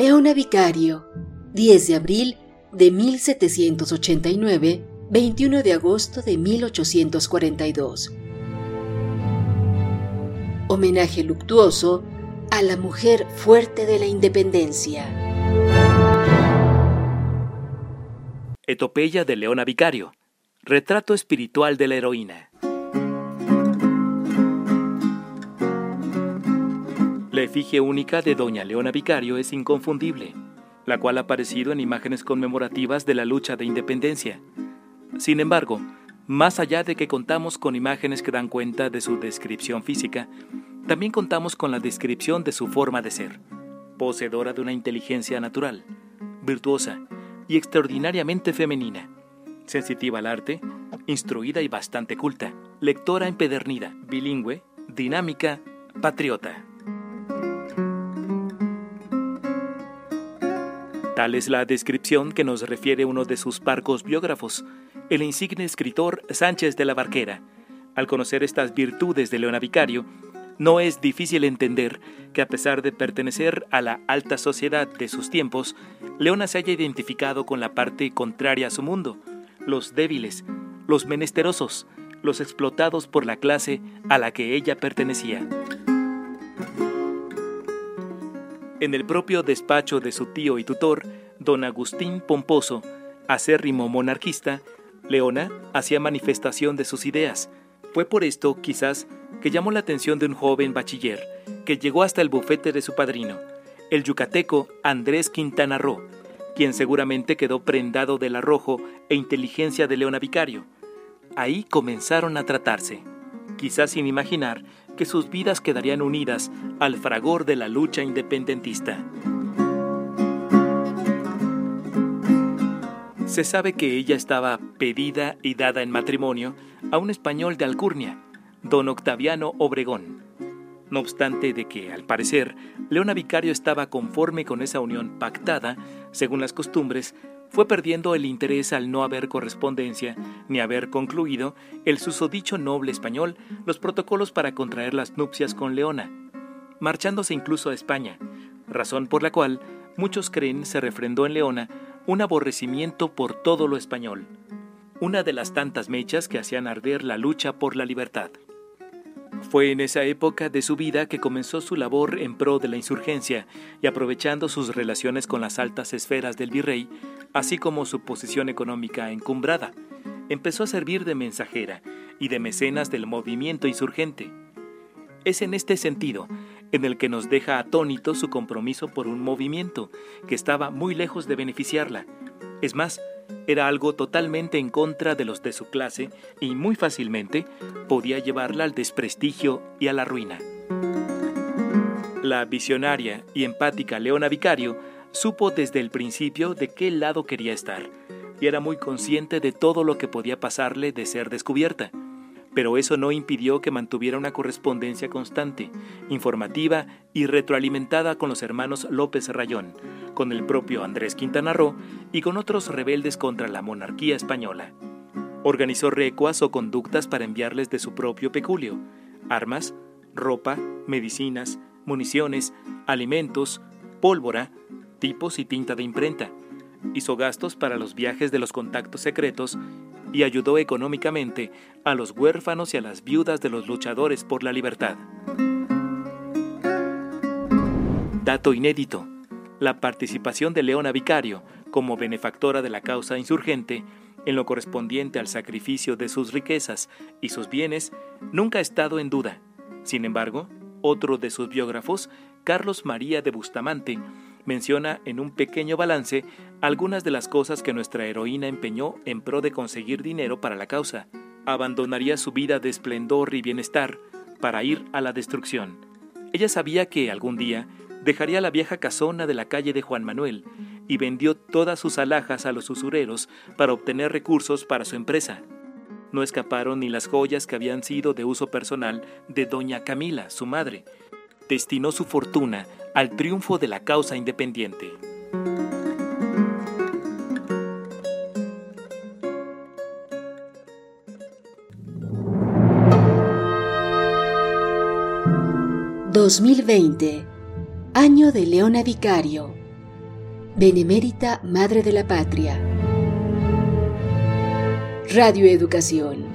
Leona Vicario, 10 de abril de 1789, 21 de agosto de 1842. Homenaje luctuoso a la mujer fuerte de la independencia. Etopeya de Leona Vicario. Retrato espiritual de la heroína. La efigie única de Doña Leona Vicario es inconfundible, la cual ha aparecido en imágenes conmemorativas de la lucha de independencia. Sin embargo, más allá de que contamos con imágenes que dan cuenta de su descripción física, también contamos con la descripción de su forma de ser, poseedora de una inteligencia natural, virtuosa y extraordinariamente femenina, sensitiva al arte, instruida y bastante culta, lectora empedernida, bilingüe, dinámica, patriota. Tal es la descripción que nos refiere uno de sus parcos biógrafos, el insigne escritor Sánchez de la Barquera. Al conocer estas virtudes de Leona Vicario, no es difícil entender que a pesar de pertenecer a la alta sociedad de sus tiempos, Leona se haya identificado con la parte contraria a su mundo, los débiles, los menesterosos, los explotados por la clase a la que ella pertenecía. En el propio despacho de su tío y tutor, don Agustín Pomposo, acérrimo monarquista, Leona hacía manifestación de sus ideas. Fue por esto, quizás, que llamó la atención de un joven bachiller, que llegó hasta el bufete de su padrino, el yucateco Andrés Quintana Roo, quien seguramente quedó prendado del arrojo e inteligencia de Leona Vicario. Ahí comenzaron a tratarse, quizás sin imaginar que sus vidas quedarían unidas al fragor de la lucha independentista. Se sabe que ella estaba pedida y dada en matrimonio a un español de Alcurnia, don Octaviano Obregón. No obstante de que, al parecer, Leona Vicario estaba conforme con esa unión pactada, según las costumbres, fue perdiendo el interés al no haber correspondencia ni haber concluido el susodicho noble español los protocolos para contraer las nupcias con Leona, marchándose incluso a España, razón por la cual muchos creen se refrendó en Leona un aborrecimiento por todo lo español, una de las tantas mechas que hacían arder la lucha por la libertad. Fue en esa época de su vida que comenzó su labor en pro de la insurgencia y aprovechando sus relaciones con las altas esferas del virrey, así como su posición económica encumbrada, empezó a servir de mensajera y de mecenas del movimiento insurgente. Es en este sentido en el que nos deja atónito su compromiso por un movimiento que estaba muy lejos de beneficiarla. Es más, era algo totalmente en contra de los de su clase y muy fácilmente podía llevarla al desprestigio y a la ruina. La visionaria y empática Leona Vicario supo desde el principio de qué lado quería estar y era muy consciente de todo lo que podía pasarle de ser descubierta pero eso no impidió que mantuviera una correspondencia constante, informativa y retroalimentada con los hermanos López Rayón, con el propio Andrés Quintana Roo y con otros rebeldes contra la monarquía española. Organizó recuas o conductas para enviarles de su propio peculio, armas, ropa, medicinas, municiones, alimentos, pólvora, tipos y tinta de imprenta. Hizo gastos para los viajes de los contactos secretos y ayudó económicamente a los huérfanos y a las viudas de los luchadores por la libertad. Dato inédito. La participación de Leona Vicario como benefactora de la causa insurgente en lo correspondiente al sacrificio de sus riquezas y sus bienes nunca ha estado en duda. Sin embargo, otro de sus biógrafos, Carlos María de Bustamante, menciona en un pequeño balance algunas de las cosas que nuestra heroína empeñó en pro de conseguir dinero para la causa. Abandonaría su vida de esplendor y bienestar para ir a la destrucción. Ella sabía que algún día dejaría la vieja casona de la calle de Juan Manuel y vendió todas sus alhajas a los usureros para obtener recursos para su empresa. No escaparon ni las joyas que habían sido de uso personal de doña Camila, su madre. Destinó su fortuna al triunfo de la causa independiente. ...2020... Año de Leona Vicario... Benemérita Madre de la Patria. Radio Educación.